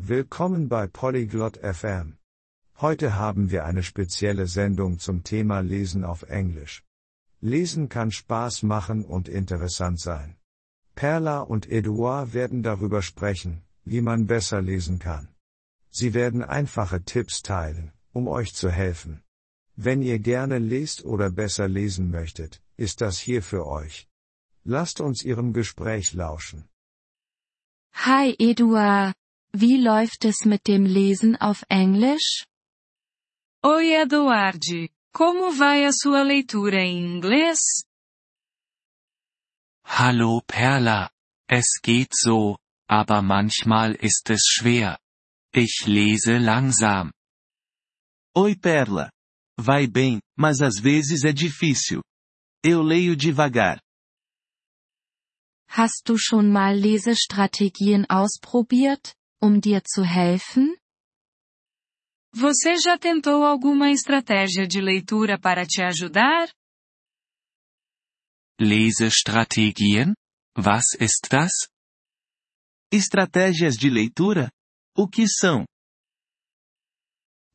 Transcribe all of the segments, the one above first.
Willkommen bei Polyglot FM. Heute haben wir eine spezielle Sendung zum Thema Lesen auf Englisch. Lesen kann Spaß machen und interessant sein. Perla und Eduard werden darüber sprechen, wie man besser lesen kann. Sie werden einfache Tipps teilen, um euch zu helfen. Wenn ihr gerne lest oder besser lesen möchtet, ist das hier für euch. Lasst uns ihrem Gespräch lauschen. Hi Eduard, wie läuft es mit dem Lesen auf Englisch? Oi Eduard, como vai a sua leitura em inglês? Hallo Perla, es geht so, aber manchmal ist es schwer. Ich lese langsam. Oi Perla. Vai bem, mas às vezes é difícil. Eu leio devagar. Hast du schon mal Lesestrategien ausprobiert, um dir zu helfen? Você já tentou alguma estratégia de leitura para te ajudar? Lesestrategien? Was ist das? Estratégias de leitura? O que são?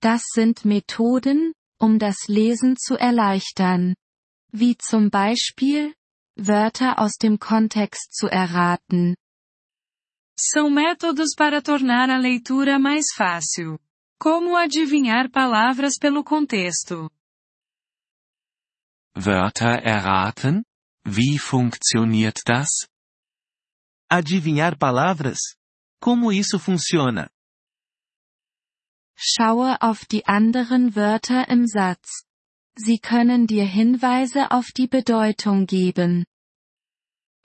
Das sind Methoden, um das Lesen zu erleichtern. Wie zum Beispiel, Wörter aus dem Kontext zu erraten. São métodos para tornar a leitura mais fácil. Como adivinhar palavras pelo contexto? Wörter erraten? Wie funktioniert das? Adivinhar palavras? Como isso funciona? Schaue auf die anderen Wörter im Satz. Sie können dir Hinweise auf die Bedeutung geben.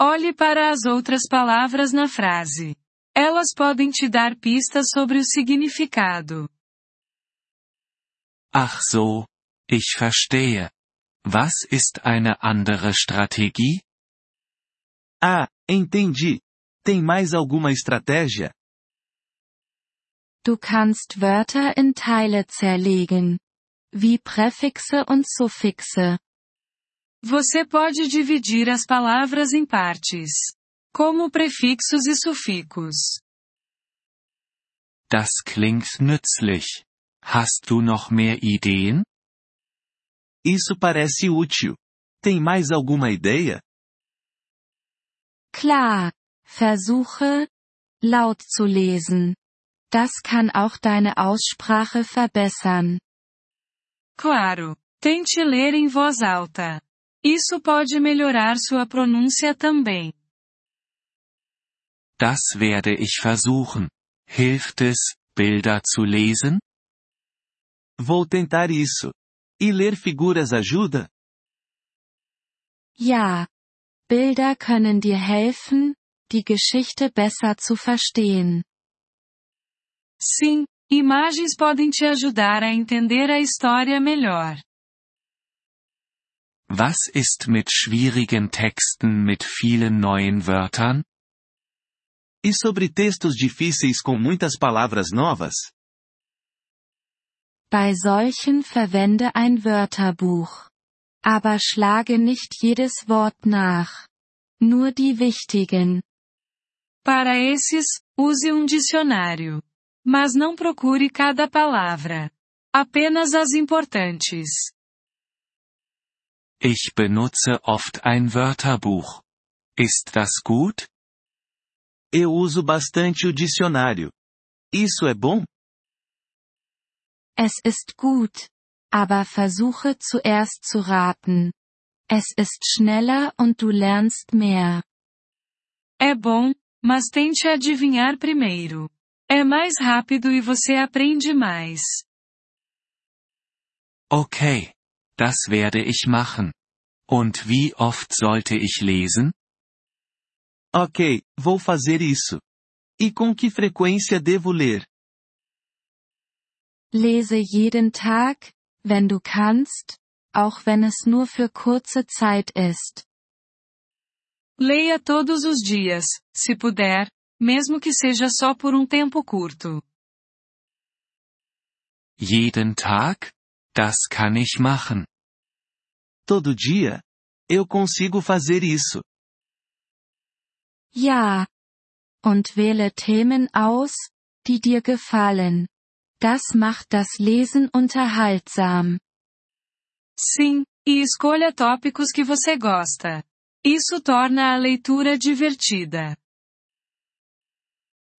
Olhe para as outras palavras na frase. Elas podem te dar pistas sobre o significado. Ach so, ich verstehe. Was ist eine andere Strategie? Ah, entendi. Tem mais alguma estratégia? Du kannst Wörter in Teile zerlegen. Wie Präfixe und Suffixe. Você pode dividir as palavras em partes. Como prefixos e sufixos. Das klingt nützlich. Hast du noch mehr Ideen? Isso parece útil. Tem mais alguma ideia? Klar. Versuche, laut zu lesen. Das kann auch deine Aussprache verbessern. Claro. Tente ler em voz alta. Isso pode melhorar sua pronúncia também. Das werde ich versuchen. Hilft es, Bilder zu lesen? Vou tentar isso. E ler figuras ajuda? Ja. Bilder können dir helfen, die Geschichte besser zu verstehen. Sim, imagens podem te ajudar a entender a história melhor. Was ist mit schwierigen Texten mit vielen neuen Wörtern? E sobre textos difíceis com muitas palavras novas? Bei solchen verwende ein Wörterbuch. Aber schlage nicht jedes Wort nach. Nur die wichtigen. Para esses, use um dicionário. Mas não procure cada palavra. Apenas as importantes. Ich benutze oft ein Wörterbuch. Ist das gut? Eu uso bastante o dicionário. Isso é bom? Es ist gut. Aber versuche zuerst zu raten. Es ist schneller und du lernst mehr. É bom, mas tente adivinhar primeiro. É mais rápido e você aprende mais. Okay. Das werde ich machen. Und wie oft sollte ich lesen? Ok, vou fazer isso. E com que frequência devo ler? Lese jeden Tag, wenn du kannst, auch wenn es nur für kurze Zeit ist. Leia todos os dias, se puder, mesmo que seja só por um tempo curto. Jeden Tag? Das kann ich machen. Todo dia? Eu consigo fazer isso. Ja. Und wähle Themen aus, die dir gefallen. Das macht das Lesen unterhaltsam. Sim, e escolha tópicos que você gosta. Isso torna a leitura divertida.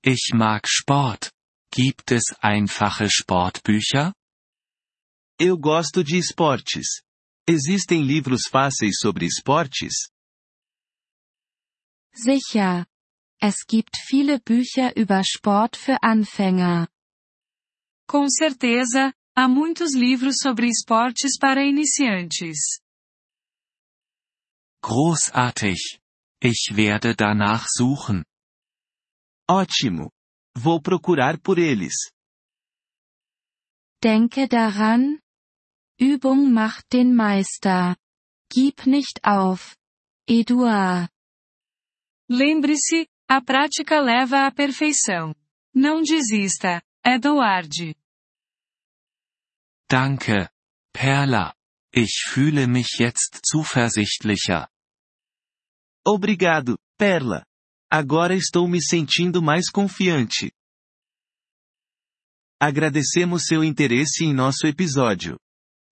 Ich mag Sport. Gibt es einfache Sportbücher? Eu gosto de esportes. Existem livros fáceis sobre esportes? Sicher. Es gibt viele Bücher über Sport für Anfänger. Com certeza, há muitos livros sobre esportes para iniciantes. Großartig. Ich werde danach suchen. Ótimo. Vou procurar por eles. Denke daran. Übung macht den Meister. Gib nicht auf. Eduard. Lembre-se, a prática leva à perfeição. Não desista, Eduard. Danke, Perla. Ich fühle mich jetzt zuversichtlicher. Obrigado, Perla. Agora estou me sentindo mais confiante. Agradecemos seu interesse em nosso episódio.